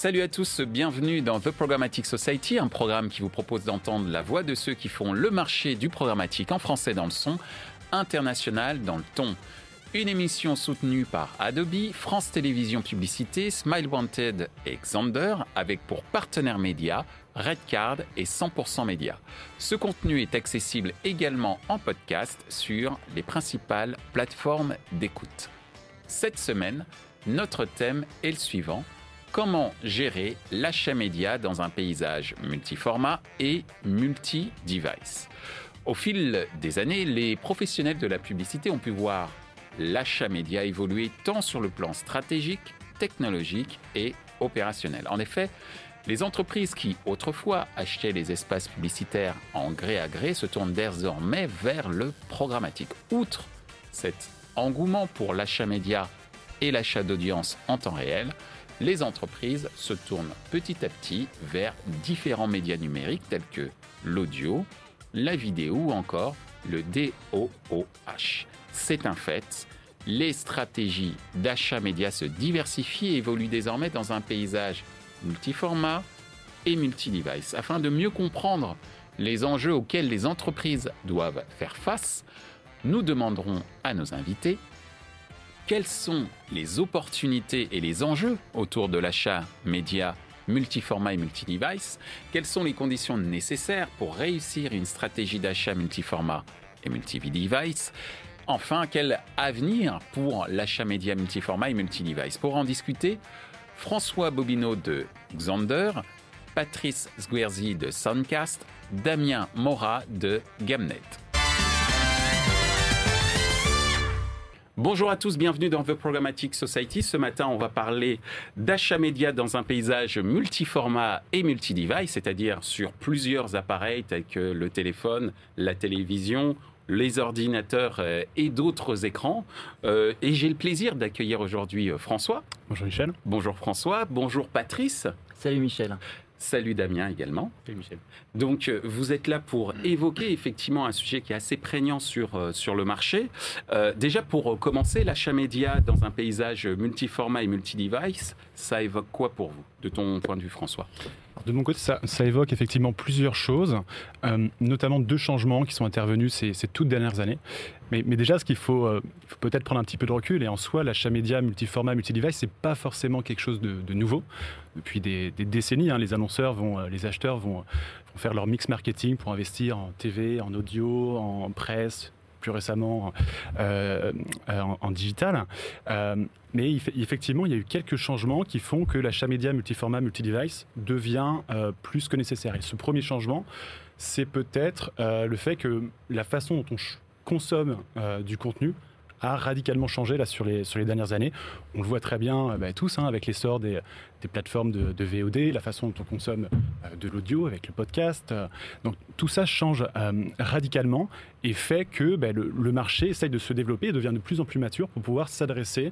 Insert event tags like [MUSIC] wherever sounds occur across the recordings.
Salut à tous, bienvenue dans The Programmatic Society, un programme qui vous propose d'entendre la voix de ceux qui font le marché du programmatique en français dans le son, international dans le ton. Une émission soutenue par Adobe, France Télévisions Publicité, Smile Wanted et Xander, avec pour partenaires médias Redcard et 100% Média. Ce contenu est accessible également en podcast sur les principales plateformes d'écoute. Cette semaine, notre thème est le suivant comment gérer l'achat média dans un paysage multiformat et multi-device? Au fil des années, les professionnels de la publicité ont pu voir l'achat média évoluer tant sur le plan stratégique, technologique et opérationnel. En effet, les entreprises qui autrefois achetaient les espaces publicitaires en gré à gré se tournent désormais vers le programmatique. Outre cet engouement pour l'achat média et l'achat d'audience en temps réel, les entreprises se tournent petit à petit vers différents médias numériques tels que l'audio, la vidéo ou encore le DOOH. C'est un fait, les stratégies d'achat média se diversifient et évoluent désormais dans un paysage multiformat et multi-device. Afin de mieux comprendre les enjeux auxquels les entreprises doivent faire face, nous demanderons à nos invités quelles sont les opportunités et les enjeux autour de l'achat média multiformat et multi-device, quelles sont les conditions nécessaires pour réussir une stratégie d'achat multiformat et multi-device, enfin quel avenir pour l'achat média multiformat et multi-device. Pour en discuter, François Bobineau de Xander, Patrice Sguerzi de Soundcast, Damien Mora de Gamnet. Bonjour à tous, bienvenue dans The Programmatic Society. Ce matin, on va parler d'achat média dans un paysage multiformat et multi-device, c'est-à-dire sur plusieurs appareils tels que le téléphone, la télévision, les ordinateurs euh, et d'autres écrans. Euh, et j'ai le plaisir d'accueillir aujourd'hui euh, François. Bonjour Michel. Bonjour François. Bonjour Patrice. Salut Michel. Salut Damien également. Salut Michel. Donc euh, vous êtes là pour évoquer effectivement un sujet qui est assez prégnant sur, euh, sur le marché. Euh, déjà pour commencer, l'achat média dans un paysage multiformat et multi-device, ça évoque quoi pour vous, de ton point de vue François? De mon côté, ça, évoque effectivement plusieurs choses, notamment deux changements qui sont intervenus ces, ces toutes dernières années. Mais, déjà, ce qu'il faut, faut peut-être prendre un petit peu de recul, et en soi, l'achat média multiformat, multi-device, c'est pas forcément quelque chose de, de nouveau depuis des, décennies. Hein, les annonceurs vont, euh, les acheteurs vont, faire leur mix marketing pour investir en TV, en audio, en presse, plus récemment euh, euh, en, digital. mais effectivement, il y a eu quelques changements qui font que l'achat média multiformat, multi-device devient plus que nécessaire. Et ce premier changement, c'est peut-être le fait que la façon dont on consomme du contenu a radicalement changé là, sur, les, sur les dernières années. On le voit très bien euh, bah, tous hein, avec l'essor des, des plateformes de, VOD, la façon dont on consomme euh, de l'audio avec le podcast. donc tout ça change euh, radicalement et fait que bah, le, le, marché essaye de se développer et devient de plus en plus mature pour pouvoir s'adresser euh,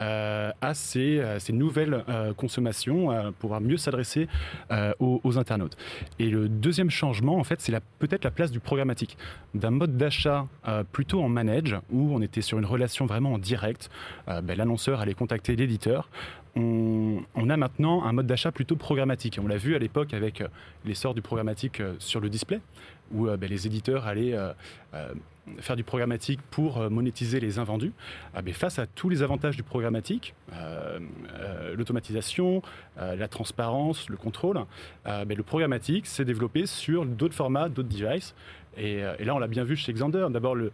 à ces, ces nouvelles euh, consommations, pour mieux s'adresser euh, aux, internautes. Et le deuxième changement, en fait, c'est peut-être la place du programmatique, d'un mode d'achat plutôt en manage, où on était sur une relation vraiment en direct. Ben, l'annonceur allait contacter l'éditeur. On, a maintenant un mode d'achat plutôt programmatique. On l'a vu à l'époque avec l'essor du programmatique sur le display, où ben, les éditeurs allaient faire du programmatique pour euh, monétiser les invendus, ah, mais face à tous les avantages du programmatique, euh, euh, l'automatisation, la transparence, le contrôle, mais le programmatique s'est développé sur d'autres formats, d'autres devices. Et, là, on l'a bien vu chez Xander. D'abord le,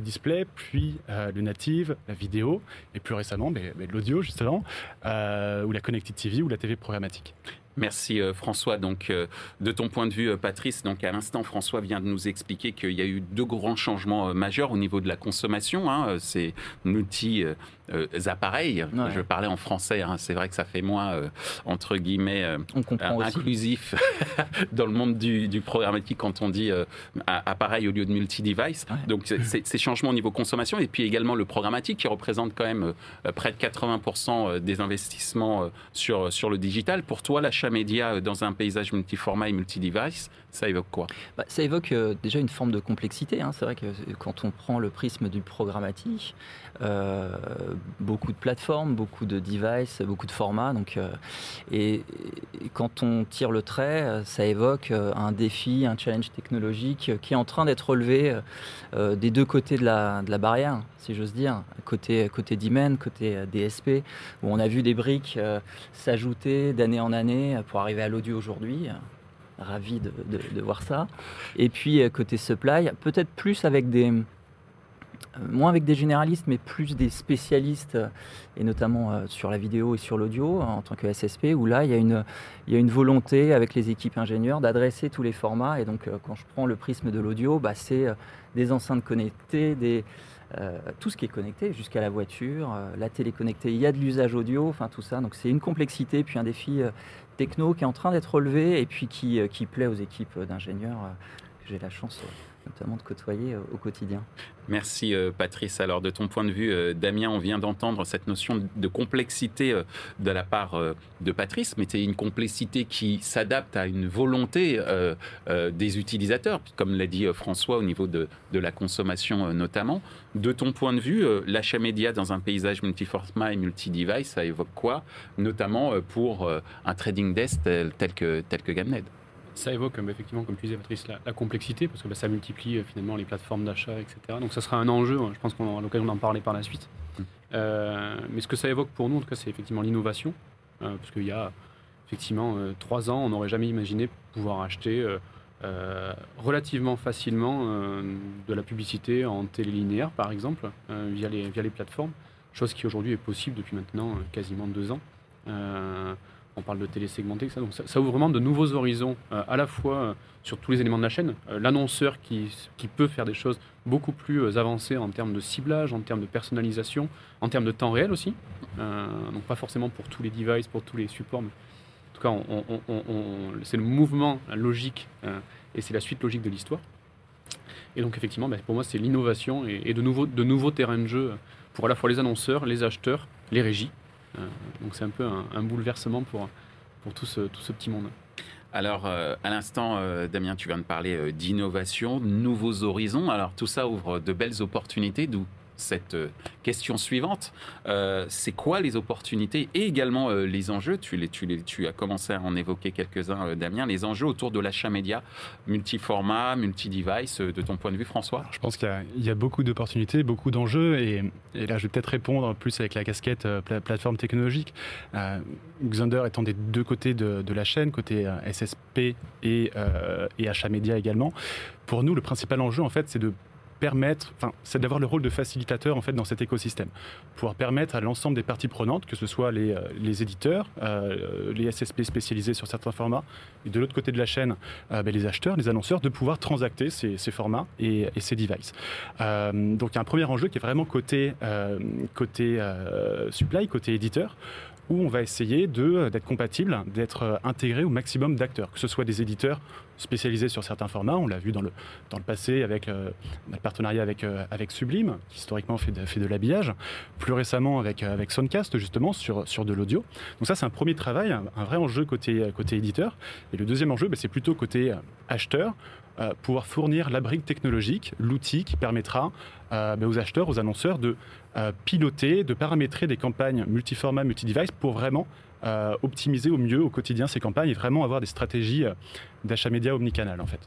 display, puis le native, la vidéo, et plus récemment l'audio, justement, ou la Connected TV ou la TV programmatique. Merci euh, François. Donc, euh, de ton point de vue, euh, Patrice, donc à l'instant, François vient de nous expliquer qu'il y a eu deux grands changements majeurs au niveau de la consommation. Hein, ces multi appareils. Je parlais en français. Hein, c'est vrai que ça fait moins entre guillemets inclusif [LAUGHS] dans le monde du, programmatique quand on dit appareil au lieu de multi-device. Donc, ces changements au niveau consommation et puis également le programmatique qui représente quand même près de 80% des investissements sur sur le digital. Pour toi, l'achat média euh, dans un paysage multiformat et multi-device, Ça évoque quoi? Bah, Ça évoque euh, déjà une forme de complexité. Hein. C'est vrai que quand on prend le prisme du programmatique, euh, beaucoup de plateformes, beaucoup de devices, beaucoup de formats. Donc, euh, et, quand on tire le trait, ça évoque un défi, un challenge technologique qui est en train d'être relevé des deux côtés de la, de barrière, si j'ose dire. Côté, côté côté DSP, où on a vu des briques s'ajouter d'année en année pour arriver à l'audio aujourd'hui ravi de, voir ça. Et puis euh, côté supply, peut-être plus avec des euh, moins avec des généralistes, mais plus des spécialistes, euh, et notamment sur la vidéo et sur l'audio en tant que SSP, où là, il y, a une, il y a une volonté avec les équipes ingénieurs d'adresser tous les formats. Et donc, quand je prends le prisme de l'audio, bah, c'est des enceintes connectées, des, tout ce qui est connecté, jusqu'à la voiture, la télé connectée. Il y a de l'usage audio, enfin tout ça. Donc, c'est une complexité, puis un défi techno qui est en train d'être relevé et puis qui, euh, qui plaît aux équipes d'ingénieurs euh, j'ai la chance euh, notamment de côtoyer au quotidien. Merci Patrice. Alors de ton point de vue, Damien, on vient d'entendre cette notion de complexité de la part de Patrice, mais c'est une complexité qui s'adapte à une volonté des utilisateurs, comme l'a dit François au niveau de, de la consommation notamment. De ton point de vue, euh, l'achat média dans un paysage multiformat et multi-device, ça évoque quoi Notamment euh, pour euh, un trading desk tel, que, tel que Gamned? Ça évoque effectivement, comme tu disais Patrice, la, complexité, parce que bah, ça multiplie finalement les plateformes d'achat, etc. Donc ça sera un enjeu, hein. je pense qu'on aura l'occasion d'en parler par la suite. Mmh. mais ce que ça évoque pour nous, en tout cas, c'est effectivement l'innovation, parce qu'il y a effectivement trois ans, on n'aurait jamais imaginé pouvoir acheter euh, relativement facilement euh, de la publicité en télé linéaire, par exemple, euh, via, les, via les plateformes, chose qui aujourd'hui est possible depuis maintenant quasiment deux ans. On parle de télé segmentée, ça, donc ça, ouvre vraiment de nouveaux horizons, à la fois sur tous les éléments de la chaîne, l'annonceur qui, peut faire des choses beaucoup plus avancées en termes de ciblage, en termes de personnalisation, en termes de temps réel aussi, donc pas forcément pour tous les devices, pour tous les supports, mais en tout cas, c'est le mouvement logique euh, et c'est la suite logique de l'histoire. Et donc, effectivement, ben, pour moi, c'est l'innovation et, de nouveaux terrains de jeu pour à la fois les annonceurs, les acheteurs, les régies. Euh, donc, c'est un peu un, bouleversement pour, pour tout, ce, tout ce petit monde. Alors, euh, à l'instant, Damien, tu viens de parler d'innovation, de nouveaux horizons. Alors, tout ça ouvre de belles opportunités, d'où cette euh, question suivante. Euh, c'est quoi les opportunités et également euh, les enjeux? Tu, les, tu, les, tu as commencé à en évoquer quelques-uns, Damien, les enjeux autour de l'achat média, multiformat, multi-device, de ton point de vue, François? Je pense qu'il y, a beaucoup d'opportunités, beaucoup d'enjeux et, là, je vais peut-être répondre plus avec la casquette plateforme technologique. Xunder étant des deux côtés de, la chaîne, côté SSP et, et achat média également. Pour nous, le principal enjeu, en fait, c'est de c'est d'avoir le rôle de facilitateur en fait dans cet écosystème, pouvoir permettre à l'ensemble des parties prenantes, que ce soit les, euh, éditeurs, euh, les SSP spécialisés sur certains formats, et de l'autre côté de la chaîne, euh, ben, les acheteurs, les annonceurs, de pouvoir transacter ces, formats et, ces devices. donc il y a un premier enjeu qui est vraiment côté, côté supply, côté éditeur, où on va essayer d'être compatible, d'être intégré au maximum d'acteurs, que ce soit des éditeurs spécialisés sur certains formats, on l'a vu dans le, dans le passé avec euh, le partenariat avec, avec Sublime, qui historiquement fait de, fait de l'habillage, plus récemment avec, avec Soundcast justement sur, sur de l'audio. Donc ça c'est un premier travail, un, vrai enjeu côté, côté éditeur. Et le deuxième enjeu, ben, c'est plutôt côté acheteur, pouvoir fournir la brique technologique, l'outil qui permettra ben, aux acheteurs, aux annonceurs de euh, piloter, de paramétrer des campagnes multiformat, multi-device pour vraiment euh, optimiser au mieux au quotidien ces campagnes et vraiment avoir des stratégies euh, d'achat média omnicanal en fait.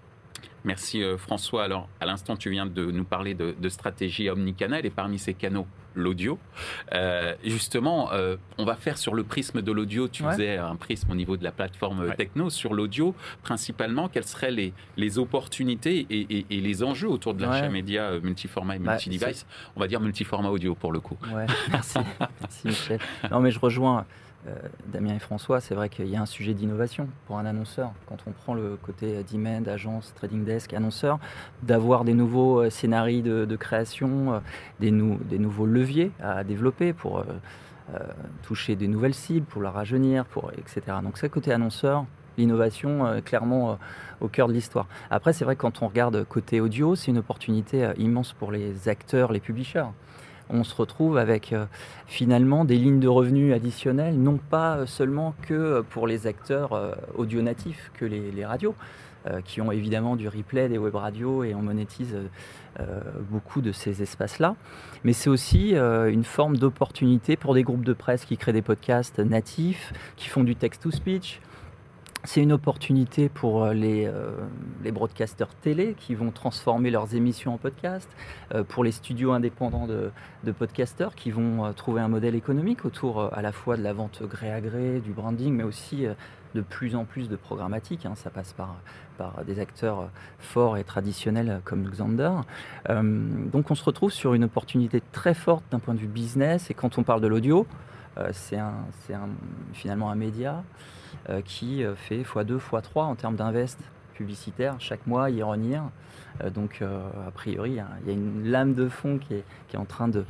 Merci François. Alors, à l'instant, tu viens de nous parler de, de stratégie omnicanal et parmi ces canaux, l'audio. Euh, justement, euh, on va faire sur le prisme de l'audio. Tu faisais un prisme au niveau de la plateforme techno sur l'audio, principalement. Quelles seraient les, les opportunités et, les enjeux autour de l'achat média euh, multiformat et bah, multi-device? On va dire multiformat audio pour le coup. merci. [LAUGHS] merci Michel. Non, mais je rejoins. Euh, Damien et François, c'est vrai qu'il y a un sujet d'innovation pour un annonceur. Quand on prend le côté demand, agence, trading desk, annonceur, d'avoir des nouveaux euh, scénarios de, création, euh, des, nouveaux leviers à développer pour toucher des nouvelles cibles, pour la rajeunir, pour, etc. Donc c'est côté annonceur, l'innovation clairement au cœur de l'histoire. Après, c'est vrai que quand on regarde côté audio, c'est une opportunité immense pour les acteurs, les publishers on se retrouve avec euh, finalement des lignes de revenus additionnelles, non pas seulement que pour les acteurs euh, audio natifs, que les, radios, qui ont évidemment du replay, des web radios, et on monétise beaucoup de ces espaces-là. Mais c'est aussi une forme d'opportunité pour des groupes de presse qui créent des podcasts natifs, qui font du text-to-speech, c'est une opportunité pour euh, les, euh, broadcasters télé qui vont transformer leurs émissions en podcast, euh, pour les studios indépendants de, de podcasters qui vont trouver un modèle économique autour à la fois de la vente gré à gré, du branding, mais aussi de plus en plus de programmatique. Hein. ça passe par, par des acteurs forts et traditionnels comme Xander. donc on se retrouve sur une opportunité très forte d'un point de vue business. Et quand on parle de l'audio, c'est finalement un média. Euh, qui euh, fait x2, x3 en termes d'invest publicitaire chaque mois, year year. donc, euh, a priori, il y a une lame de fond qui est, en train de,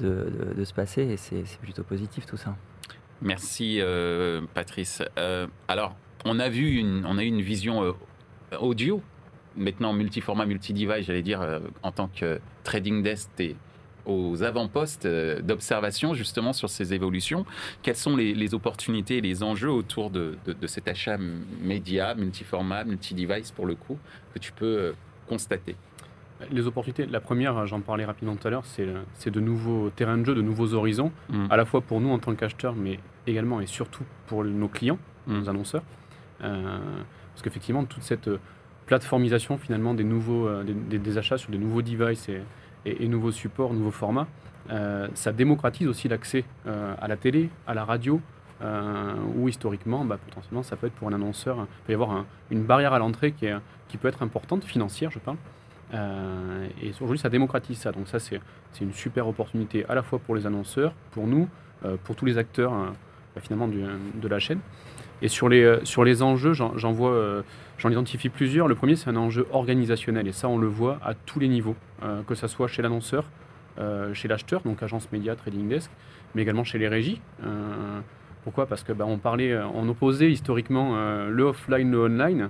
se passer et c'est plutôt positif tout ça. Merci, Patrice. alors, on a, vu on a eu une vision audio, maintenant multiformat, multi-device, j'allais dire, en tant que trading desk aux avant-postes euh, d'observation justement sur ces évolutions. Quelles sont les, opportunités et les enjeux autour de, cet achat média, multiformat, multi-device pour le coup, que tu peux euh, constater? Les opportunités, la première, j'en parlais rapidement tout à l'heure, c'est de nouveaux terrains de jeu, de nouveaux horizons, mm. à la fois pour nous en tant qu'acheteurs, mais également et surtout pour nos clients, mm. nos annonceurs. Euh, parce qu'effectivement, toute cette plateformisation finalement des, nouveaux, des, des, achats sur des nouveaux devices et, et, nouveaux supports, nouveaux formats, euh, ça démocratise aussi l'accès euh, à la télé, à la radio, euh, où historiquement, bah, potentiellement, ça peut être pour un annonceur, il peut y avoir une barrière à l'entrée qui, qui peut être importante, financière, je parle. et aujourd'hui, ça démocratise ça. Donc ça, c'est une super opportunité à la fois pour les annonceurs, pour nous, pour tous les acteurs bah, finalement de la chaîne. Et sur les, sur les enjeux, j'en vois J'en identifie plusieurs. Le premier, c'est un enjeu organisationnel. Et ça, on le voit à tous les niveaux, euh, que ce soit chez l'annonceur, euh, chez l'acheteur, donc agence média, trading desk, mais également chez les régies. Euh, pourquoi? Parce que bah, on parlait, on opposait historiquement le offline, le online.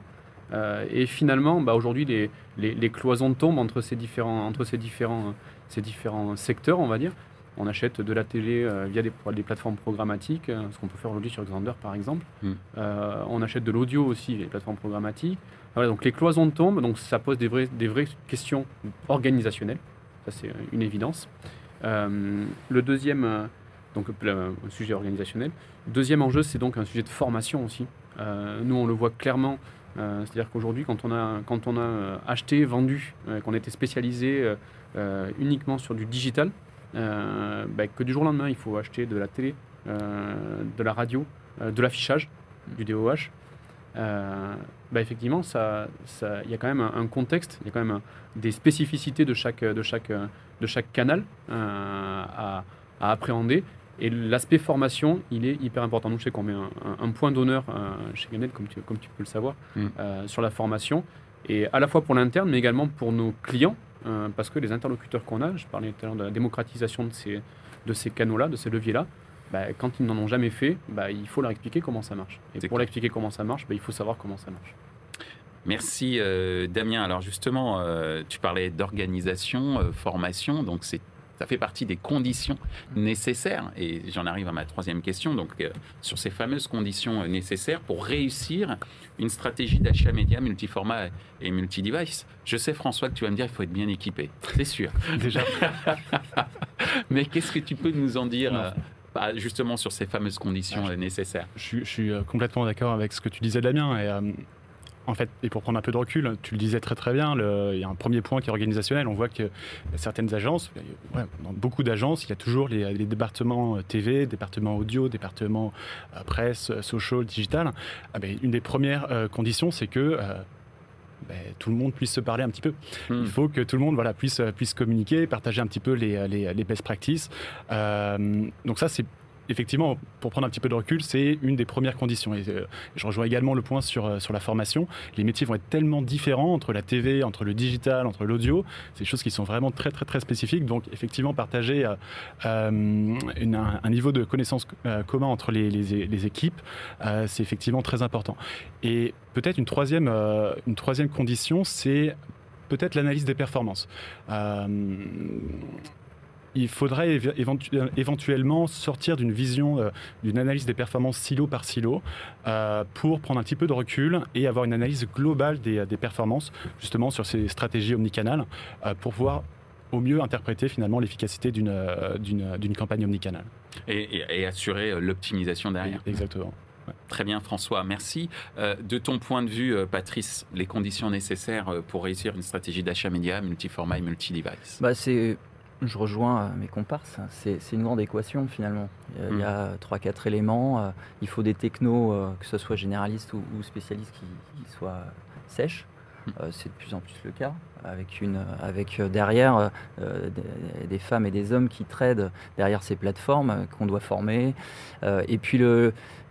et finalement, bah, aujourd'hui, les, les, les, cloisons tombent entre ces différents, entre ces différents, ces différents secteurs, on va dire on achète de la télé euh, via des, plateformes programmatiques, euh, ce qu'on peut faire aujourd'hui sur Xander par exemple. Hmm. Euh, on achète de l'audio aussi via les plateformes programmatiques. donc les cloisons tombent, donc ça pose des, des vraies questions organisationnelles. Ça c'est une évidence. le deuxième, donc le sujet organisationnel. Deuxième enjeu, c'est donc un sujet de formation aussi. nous, on le voit clairement. C'est-à-dire qu'aujourd'hui, quand on a, quand on a acheté, vendu, qu'on était spécialisé uniquement sur du digital, bah, que du jour au lendemain, il faut acheter de la télé, euh, de la radio, euh, de l'affichage, du DOH. Bah, effectivement, il ça, y a quand même un, contexte, il y a quand même des spécificités de chaque, de chaque, de chaque canal à, à, appréhender. Et l'aspect formation, il est hyper important. Nous, je sais qu'on met un, point d'honneur chez Gannett, comme tu, comme tu peux le savoir, mm. sur la formation. Et à la fois pour l'interne, mais également pour nos clients, euh, parce que les interlocuteurs qu'on a, je parlais tout à l'heure de la démocratisation de ces, de ces canaux-là, de ces leviers-là, bah, quand ils n'en ont jamais fait, bah, il faut leur expliquer comment ça marche. Et pour leur expliquer comment ça marche, bah, il faut savoir comment ça marche. Merci euh, Damien. Alors justement, euh, tu parlais d'organisation, formation, donc c'est ça fait partie des conditions nécessaires. Et j'en arrive à ma troisième question. Donc, euh, sur ces fameuses conditions euh, nécessaires pour réussir une stratégie d'achat média multiformat et multi-device. Je sais, François, que tu vas me dire qu'il faut être bien équipé. C'est sûr. [LAUGHS] Déjà. [LAUGHS] Mais qu'est-ce que tu peux nous en dire euh, bah, justement sur ces fameuses conditions ah, nécessaires? je, suis complètement d'accord avec ce que tu disais, Damien. Et, en fait, et pour prendre un peu de recul, tu le disais très très bien, il y a un premier point qui est organisationnel. On voit que certaines agences, dans beaucoup d'agences, il y a toujours les, départements euh, TV, départements audio, départements euh, presse, euh, social, digital. Ah ben, une des premières conditions, c'est que ben, tout le monde puisse se parler un petit peu. Hmm. Il faut que tout le monde voilà, puisse, puisse communiquer, partager un petit peu les, les, les best practices. donc ça, c'est effectivement, pour prendre un petit peu de recul, c'est une des premières conditions. Et euh, je rejoins également le point sur, euh, sur la formation. Les métiers vont être tellement différents entre la TV, entre le digital, entre l'audio. C'est des choses qui sont vraiment très, très, très spécifiques. Donc, effectivement, partager euh, un, niveau de connaissance commun entre les, les, équipes, c'est effectivement très important. Et peut-être une troisième, une troisième condition, c'est peut-être l'analyse des performances il faudrait éventuellement sortir d'une vision, euh, d'une analyse des performances silo par silo, euh, pour prendre un petit peu de recul et avoir une analyse globale des, performances, justement sur ces stratégies omnicanales, euh, pour pouvoir au mieux interpréter finalement l'efficacité d'une campagne omnicanale. Et, assurer l'optimisation derrière. Exactement. Très bien, François, merci. de ton point de vue, Patrice, les conditions nécessaires pour réussir une stratégie d'achat média multiformat et multi-device? Bah, C'est je rejoins euh, mes comparses. C'est une grande équation finalement. Il y a mm. trois, quatre éléments. Euh, il faut des technos, euh, que ce soit généralistes ou, spécialistes, qui, soient sèches. Mm. C'est de plus en plus le cas, avec, une, avec derrière des, femmes et des hommes qui tradent derrière ces plateformes qu'on doit former. et puis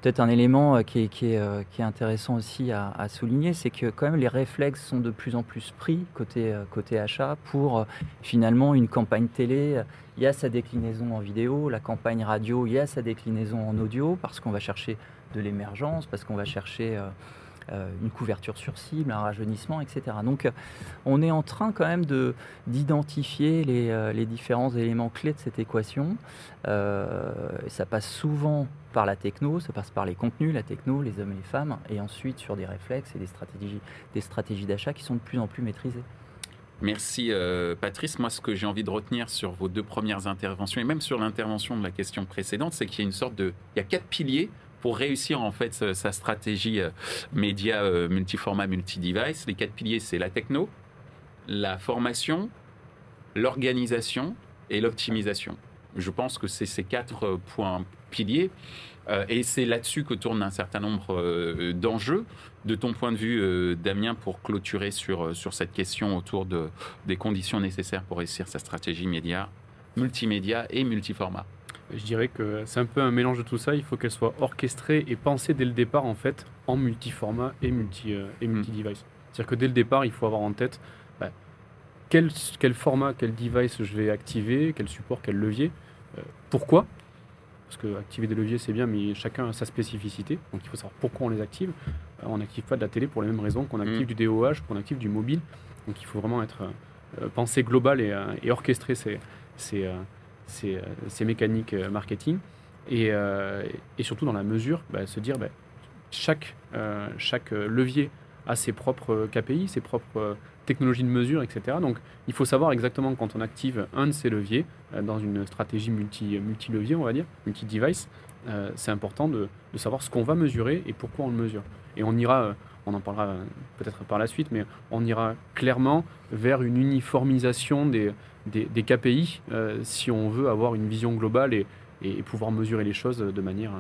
Peut-être un élément euh, qui est, euh, qui est, intéressant aussi à, souligner, c'est que quand même les réflexes sont de plus en plus pris côté, euh, côté achat pour finalement une campagne télé. Il y a sa déclinaison en vidéo, la campagne radio, il y a sa déclinaison en audio parce qu'on va chercher de l'émergence, parce qu'on va chercher euh, une couverture sur cible, un rajeunissement, etc. Donc euh, on est en train quand même d'identifier les, euh, les, différents éléments clés de cette équation. ça passe souvent par la techno, ça passe par les contenus, la techno, les hommes et les femmes, et ensuite sur des réflexes et des stratégies des stratégies d'achat qui sont de plus en plus maîtrisées. Merci Patrice. Moi, ce que j'ai envie de retenir sur vos deux premières interventions et même sur l'intervention de la question précédente, c'est qu'il y a une sorte de, il y a quatre piliers pour réussir en fait sa stratégie euh, média euh, multiformat, multi-device, les quatre piliers, c'est la techno, la formation, l'organisation et l'optimisation. Je pense que c'est ces quatre euh, points piliers. et c'est là-dessus que tourne un certain nombre d'enjeux. De ton point de vue, Damien, pour clôturer sur, sur cette question autour de, des conditions nécessaires pour réussir sa stratégie média, multimédia et multiformat. Je dirais que c'est un peu un mélange de tout ça. Il faut qu'elle soit orchestrée et pensée dès le départ en fait en multiformat et multi euh, et hmm. multi device. C'est-à-dire que dès le départ, il faut avoir en tête bah, quel, quel, format, quel device je vais activer, quel support, quel levier. Euh, pourquoi? Parce que activer des leviers c'est bien, mais chacun a sa spécificité. Donc il faut savoir pourquoi on les active. Euh, on n'active pas de la télé pour les mêmes raisons qu'on active hmm. du DOH, qu'on active du mobile. Donc il faut vraiment être pensé global et, et orchestrer ces, ces ces, euh, mécaniques euh, marketing. Et, euh, et, surtout dans la mesure, bah, se dire bah, chaque, chaque levier a ses propres KPI, ses propres technologies de mesure, etc. Donc il faut savoir exactement quand on active un de ces leviers dans une stratégie multi, multi-levier, on va dire, multi-device, c'est important de, de, savoir ce qu'on va mesurer et pourquoi on le mesure. Et on ira, on en parlera peut-être par la suite, mais on ira clairement vers une uniformisation des, KPI euh, si on veut avoir une vision globale et, pouvoir mesurer les choses de manière,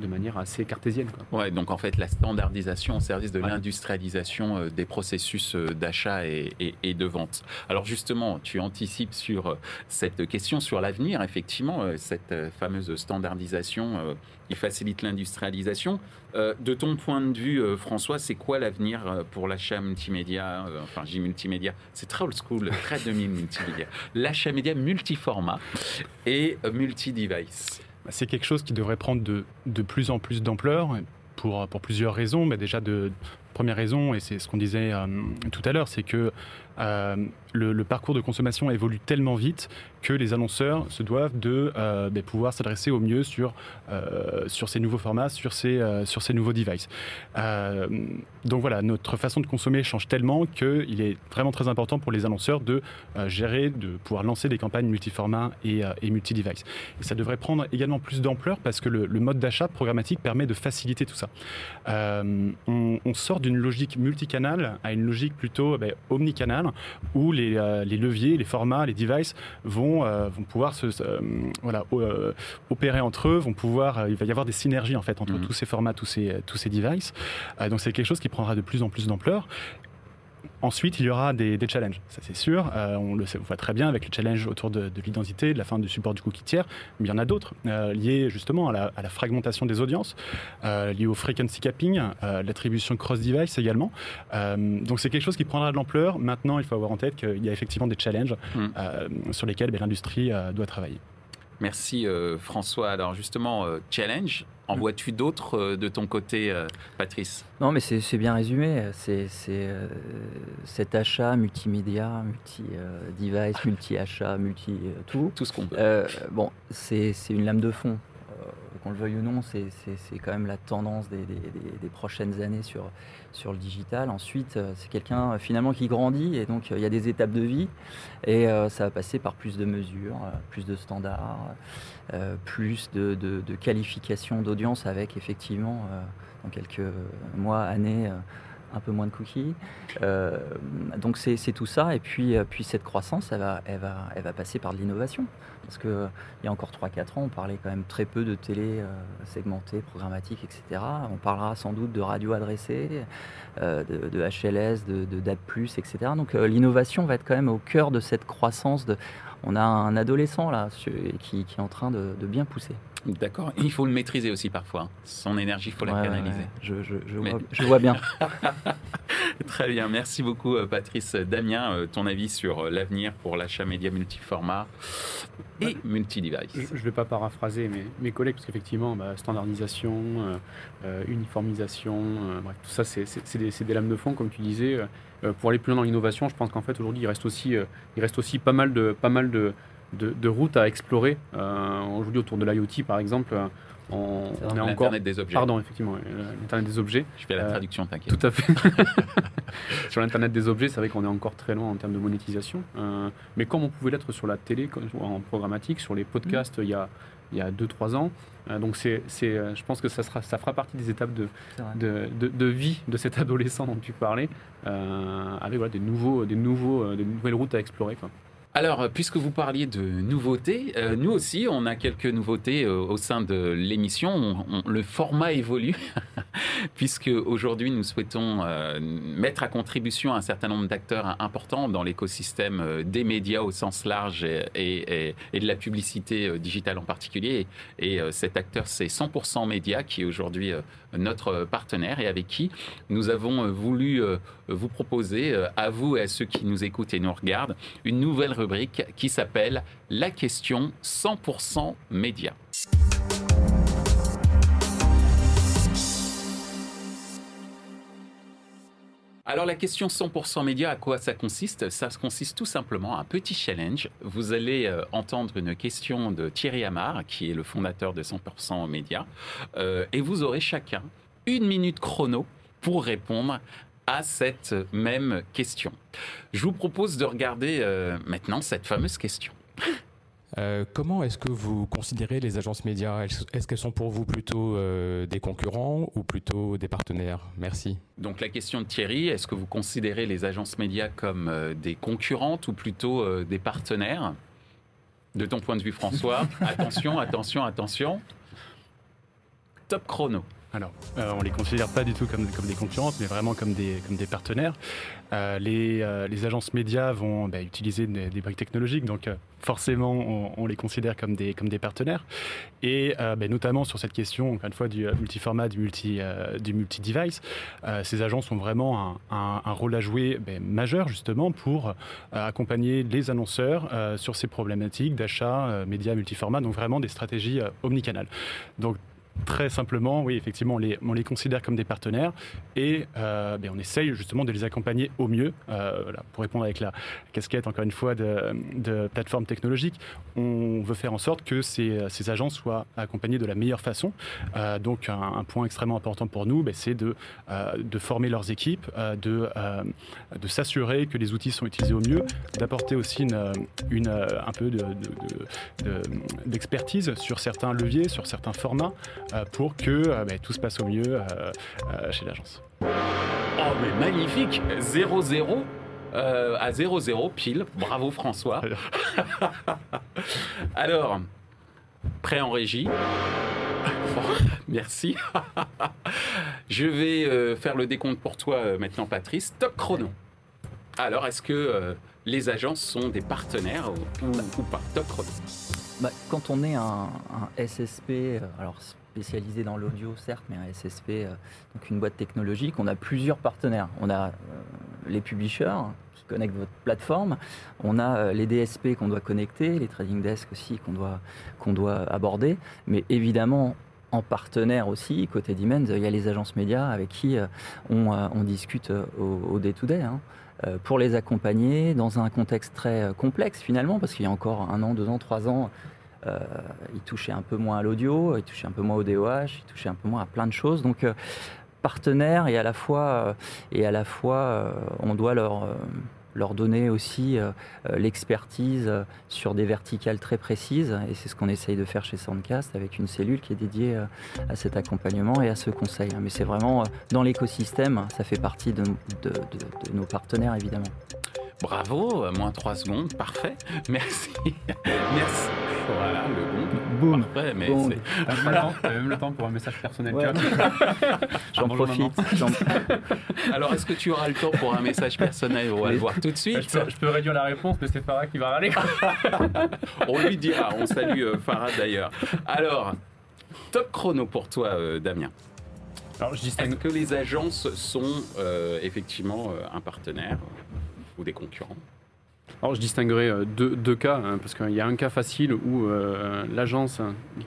de manière assez cartésienne. Quoi. Ouais, donc en fait, la standardisation au service de l'industrialisation euh, des processus euh, d'achat et, et, de vente. Alors justement, tu anticipes sur cette question, sur l'avenir, effectivement, cette fameuse standardisation qui facilite l'industrialisation. Euh, de ton point de vue, euh, François, c'est quoi l'avenir euh, pour l'achat multimédia Enfin, j'ai multimédia, c'est très old school, très [LAUGHS] 2000 multimédia. L'achat média multiformat et multi-device. Bah, c'est quelque chose qui devrait prendre de, de plus en plus d'ampleur pour, pour plusieurs raisons. Mais déjà, de, première raison, et c'est ce qu'on disait tout à l'heure, c'est que le, parcours de consommation évolue tellement vite que les annonceurs se doivent de euh, ben, pouvoir s'adresser au mieux sur, euh, sur ces nouveaux formats, sur ces, euh, sur ces nouveaux devices. donc voilà, notre façon de consommer change tellement qu'il est vraiment très important pour les annonceurs de gérer, de pouvoir lancer des campagnes multiformat et, et multi-device. Et ça devrait prendre également plus d'ampleur parce que le, mode d'achat programmatique permet de faciliter tout ça. On, sort d'une logique multicanal à une logique plutôt ben, omnicanal où les euh, les, leviers, les formats, les devices vont, euh, vont pouvoir se, voilà, euh, opérer entre eux, vont pouvoir, il va y avoir des synergies en fait entre mhm. tous ces formats, tous ces, tous ces devices. donc c'est quelque chose qui prendra de plus en plus d'ampleur. Ensuite, il y aura des, challenges, ça c'est sûr. Euh, on le sait, on voit très bien avec les challenges autour de, l'identité, de la fin du support du cookie tiers, mais il y en a d'autres euh, liés justement à la, fragmentation des audiences, euh, liés au frequency capping, l'attribution cross-device également. donc c'est quelque chose qui prendra de l'ampleur. Maintenant, il faut avoir en tête qu'il y a effectivement des challenges hmm. sur lesquels ben, l'industrie doit travailler. Merci François. Alors justement, challenge, En vois-tu d'autres de ton côté, Patrice? Non, mais c'est bien résumé. C'est cet achat multimédia, multi-device, multi-achat, multi-tout. Tout ce qu'on peut. bon, c'est une lame de fond qu'on le veuille ou non, c'est quand même la tendance des, prochaines années sur, le digital. Ensuite, euh, c'est quelqu'un euh, finalement qui grandit et donc euh, il y a des étapes de vie et ça va passer par plus de mesures, plus de standards, plus de, de qualification d'audience avec effectivement dans quelques mois, années un peu moins de cookies. Euh, donc c'est tout ça. Et puis, euh, puis cette croissance, elle va, elle va, elle va passer par de l'innovation. Parce qu'il il y a encore 3-4 ans, on parlait quand même très peu de télé euh, segmentée, programmatique, etc. On parlera sans doute de radio adressée, de, de, HLS, de, de DAB+, etc. Donc l'innovation va être quand même au cœur de cette croissance. De, on a un adolescent là qui, qui est en train de, de bien pousser. D'accord. Il faut le maîtriser aussi parfois. Son énergie, il faut la canaliser. Je, vois, bien. [LAUGHS] Très bien. Merci beaucoup, euh, Patrice. Damien, euh, ton avis sur euh, l'avenir pour l'achat média multiformat et multi-device Je ne vais pas paraphraser mes, mes collègues, parce qu'effectivement, bah, standardisation, uniformisation, bref, tout ça, c'est des, des, lames de fond, comme tu disais. pour aller plus loin dans l'innovation, je pense qu'en fait, aujourd'hui, il, reste aussi, il reste aussi pas mal de, pas mal de de, routes à explorer. Euh, Aujourd'hui, autour de l'IoT, par exemple, euh, on, on est encore. des objets. Pardon, effectivement, l'Internet des objets. Je fais la euh, traduction, t'inquiète. Tout à fait. [LAUGHS] [LAUGHS] sur l'Internet des objets, c'est vrai qu'on est encore très loin en termes de monétisation. Euh, mais comme on pouvait l'être sur la télé, en programmatique, sur les podcasts, il y a il y a 2-3 ans. donc c'est, je pense que ça, sera, ça fera partie des étapes de, de, de, vie de cet adolescent dont tu parlais, avec voilà, des, nouveaux, des, nouveaux, des nouvelles routes à explorer. Quoi. Alors, puisque vous parliez de nouveautés, euh, nous aussi, on a quelques nouveautés euh, au sein de l'émission. le format évolue, [LAUGHS] puisque aujourd'hui, nous souhaitons euh, mettre à contribution un certain nombre d'acteurs importants dans l'écosystème des médias au sens large et, de la publicité digitale en particulier. Et, cet acteur, c'est 100% Média, qui est aujourd'hui notre partenaire et avec qui nous avons voulu vous proposer, à vous et à ceux qui nous écoutent et nous regardent, une nouvelle rubrique qui s'appelle La question 100% média. Alors la question 100% média, à quoi ça consiste? Ça consiste tout simplement à un petit challenge. Vous allez euh, entendre une question de Thierry Amar, qui est le fondateur de 100% média, euh, et vous aurez chacun une minute chrono pour répondre à cette même question. Je vous propose de regarder euh, maintenant cette fameuse question. [LAUGHS] Euh, comment est-ce que vous considérez les agences médias? Est-ce qu'elles sont pour vous plutôt euh, des concurrents ou plutôt des partenaires? Merci. Donc la question de Thierry, est-ce que vous considérez les agences médias comme des concurrentes ou plutôt des partenaires? De ton point de vue François, [LAUGHS] attention, attention, attention. Top chrono. Alors, euh, on ne les considère pas du tout comme, des concurrentes, mais vraiment comme des, partenaires. Euh, les, euh, les, agences médias vont bah, utiliser des, briques technologiques, donc forcément, on, les considère comme des, partenaires. Et bah, notamment sur cette question, encore une fois, du multiformat, du multi, du multi-device, ces agences ont vraiment un, un, rôle à jouer bah, majeur, justement, pour accompagner les annonceurs sur ces problématiques d'achat médias multiformat, donc vraiment des stratégies omnicanales. Donc, très simplement, oui, effectivement, on les, on les considère comme des partenaires et euh, ben, on essaye justement de les accompagner au mieux. Euh, pour répondre avec la casquette, encore une fois, de, plateforme technologique, on veut faire en sorte que ces, agents soient accompagnés de la meilleure façon. Euh, donc, un, point extrêmement important pour nous, ben, c'est de, former leurs équipes, de, s'assurer que les outils sont utilisés au mieux, d'apporter aussi une, un peu d'expertise de, sur certains leviers, sur certains formats. Euh, pour que euh, bah, tout se passe au mieux euh, chez l'agence. Oh mais magnifique 0-0 à 0-0 pile. Bravo François. [LAUGHS] [LAUGHS] Alors, prêt en régie [LAUGHS] Merci. Je vais faire le décompte pour toi maintenant, Patrice. Top chrono. Alors, est-ce que les agences sont des partenaires ou, pas? Top chrono. Bah, quand on est un, un SSP, alors spécialisé dans l'audio, certes, mais un SSP, euh, donc une boîte technologique. On a plusieurs partenaires. On a euh, les publishers qui connectent votre plateforme. On a euh, les DSP qu'on doit connecter, les trading desks aussi qu'on doit, doit aborder. Mais évidemment, en partenaire aussi, côté Dimens, il y a les agences médias avec qui on, on, discute au day-to-day. Hein. pour les accompagner dans un contexte très complexe finalement, parce qu'il y a encore un an, deux ans, trois ans, euh, ils touchaient un peu moins à l'audio, ils touchaient un peu moins au DOH, ils touchaient un peu moins à plein de choses. Donc partenaire et à la fois, et à la fois on doit leur leur donner aussi euh, euh, l'expertise euh, sur des verticales très précises. Et c'est ce qu'on essaye de faire chez Soundcast avec une cellule qui est dédiée à cet accompagnement et à ce conseil. Mais c'est vraiment dans l'écosystème, ça fait partie de, de nos partenaires évidemment. Bravo, moins 3 secondes, parfait. [LAUGHS] Merci. [LAUGHS] Merci. Bon. Boum. Parfait, mais Boum. T'as même le temps pour un message personnel. Ouais. [LAUGHS] J'en profite. [LAUGHS] Alors, est-ce que tu auras le temps pour un message personnel On va le voir tout de suite. Je peux, je peux réduire la réponse, mais c'est Farah qui va râler. [LAUGHS] on lui dira. On salue euh, Farah d'ailleurs. Alors, top chrono pour toi, euh, Damien. Alors, je distingue... Est-ce que les agences sont euh, effectivement un partenaire ou des concurrents? Alors je distinguerai euh, deux, deux cas, hein, parce qu'il y a un cas facile où euh, l'agence,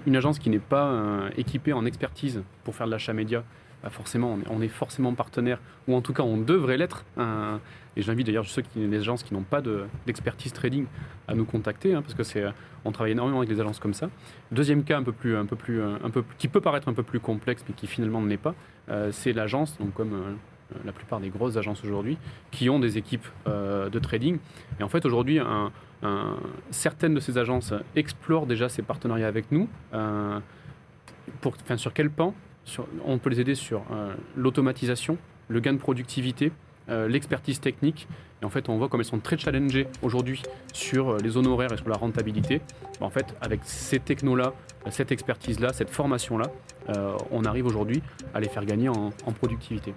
une agence qui n'est pas euh, équipée en expertise pour faire de l'achat média, bah forcément, on est, forcément partenaire, ou en tout cas on devrait l'être. Hein. et j'invite d'ailleurs ceux qui, les agences qui n'ont pas d'expertise trading à nous contacter, hein, parce que c'est, on travaille énormément avec des agences comme ça. Deuxième cas un peu plus, un peu plus, un peu, qui peut paraître un peu plus complexe, mais qui finalement ne l'est pas, c'est l'agence, donc comme la plupart des grosses agences aujourd'hui, qui ont des équipes euh, de trading. Et en fait, aujourd'hui, certaines de ces agences explorent déjà ces partenariats avec nous. Euh, pour, enfin, sur quel pan? On peut les aider sur euh, l'automatisation, le gain de productivité, l'expertise technique. Et en fait, on voit comme elles sont très challengées aujourd'hui sur les honoraires et sur la rentabilité. En fait, avec ces technos-là, cette expertise-là, cette formation-là, on arrive aujourd'hui à les faire gagner en productivité.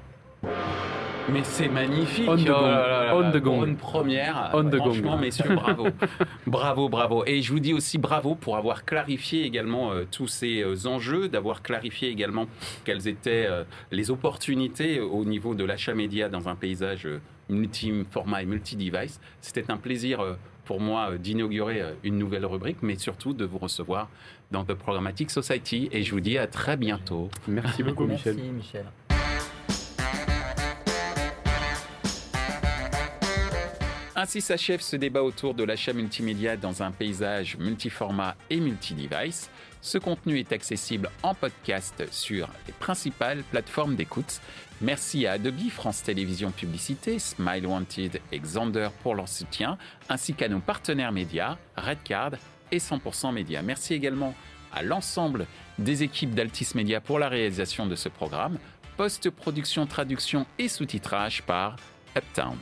Mais c'est magnifique. On the gong. Oh On the gong. Bonne première. On the Franchement, gong. messieurs, bravo. [LAUGHS] bravo, bravo. Et je vous dis aussi bravo pour avoir clarifié également euh, tous ces euh, enjeux, d'avoir clarifié également quelles étaient euh, les opportunités au niveau de l'achat média dans un paysage euh, multi-format et multi-device. C'était un plaisir euh, pour moi euh, d'inaugurer euh, une nouvelle rubrique, mais surtout de vous recevoir dans The Programmatic Society. Et je vous dis à très bientôt. Merci beaucoup, Merci Michel. Michel. Ainsi s'achève ce débat autour de l'achat multimédia dans un paysage multiformat et multi-device. Ce contenu est accessible en podcast sur les principales plateformes d'écoute. Merci à Adobe, France Télévisions Publicité, Smile Wanted et Xander pour leur soutien, ainsi qu'à nos partenaires médias, Redcard et 100% Média. Merci également à l'ensemble des équipes d'Altis Media pour la réalisation de ce programme, post-production, traduction et sous-titrage par Uptown.